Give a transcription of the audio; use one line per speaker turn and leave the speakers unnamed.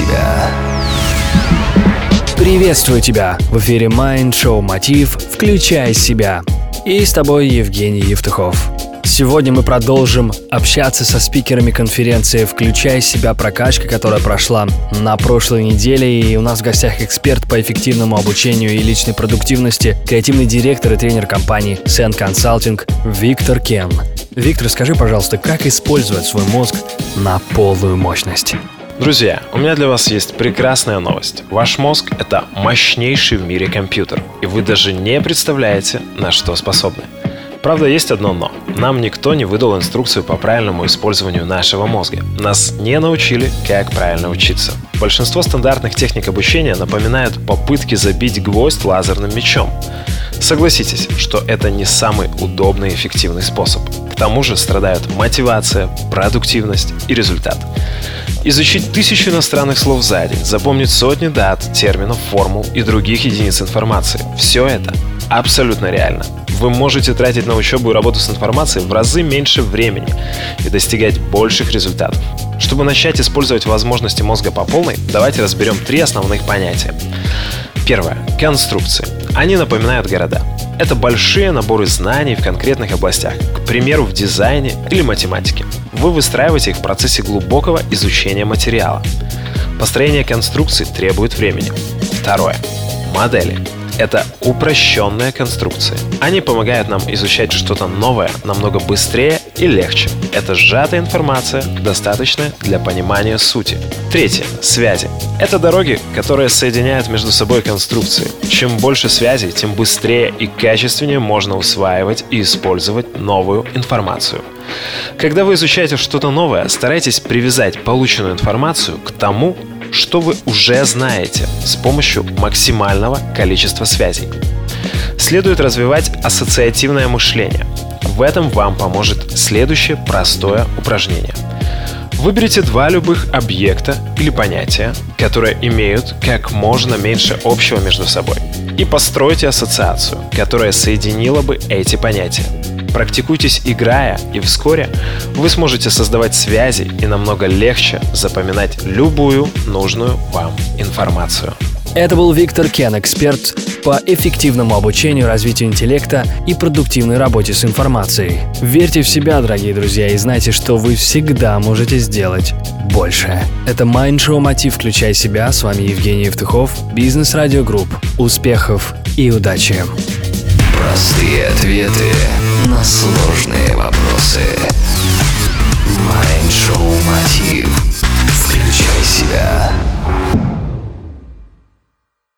себя.
Приветствую тебя! В эфире Mind Show Мотив «Включай себя». И с тобой Евгений Евтухов. Сегодня мы продолжим общаться со спикерами конференции «Включай себя. Прокачка», которая прошла на прошлой неделе. И у нас в гостях эксперт по эффективному обучению и личной продуктивности, креативный директор и тренер компании Sen Consulting Виктор Кен. Виктор, скажи, пожалуйста, как использовать свой мозг на полную мощность?
Друзья, у меня для вас есть прекрасная новость. Ваш мозг — это мощнейший в мире компьютер, и вы даже не представляете, на что способны. Правда, есть одно «но». Нам никто не выдал инструкцию по правильному использованию нашего мозга. Нас не научили, как правильно учиться. Большинство стандартных техник обучения напоминают попытки забить гвоздь лазерным мечом. Согласитесь, что это не самый удобный и эффективный способ. К тому же страдают мотивация, продуктивность и результат. Изучить тысячу иностранных слов за день, запомнить сотни дат, терминов, формул и других единиц информации – все это абсолютно реально вы можете тратить на учебу и работу с информацией в разы меньше времени и достигать больших результатов. Чтобы начать использовать возможности мозга по полной, давайте разберем три основных понятия. Первое. Конструкции. Они напоминают города. Это большие наборы знаний в конкретных областях, к примеру, в дизайне или математике. Вы выстраиваете их в процессе глубокого изучения материала. Построение конструкций требует времени. Второе. Модели это упрощенная конструкция. Они помогают нам изучать что-то новое намного быстрее и легче. Это сжатая информация, достаточная для понимания сути. Третье. Связи. Это дороги, которые соединяют между собой конструкции. Чем больше связей, тем быстрее и качественнее можно усваивать и использовать новую информацию. Когда вы изучаете что-то новое, старайтесь привязать полученную информацию к тому, что вы уже знаете с помощью максимального количества связей. Следует развивать ассоциативное мышление. В этом вам поможет следующее простое упражнение. Выберите два любых объекта или понятия, которые имеют как можно меньше общего между собой, и постройте ассоциацию, которая соединила бы эти понятия. Практикуйтесь играя, и вскоре вы сможете создавать связи и намного легче запоминать любую нужную вам информацию.
Это был Виктор Кен, эксперт по эффективному обучению, развитию интеллекта и продуктивной работе с информацией. Верьте в себя, дорогие друзья, и знайте, что вы всегда можете сделать больше. Это Show Мотив «Включай себя». С вами Евгений Евтухов, Business Radio Group. Успехов и удачи!
Простые ответы на сложные вопросы. Mind Show Мотив.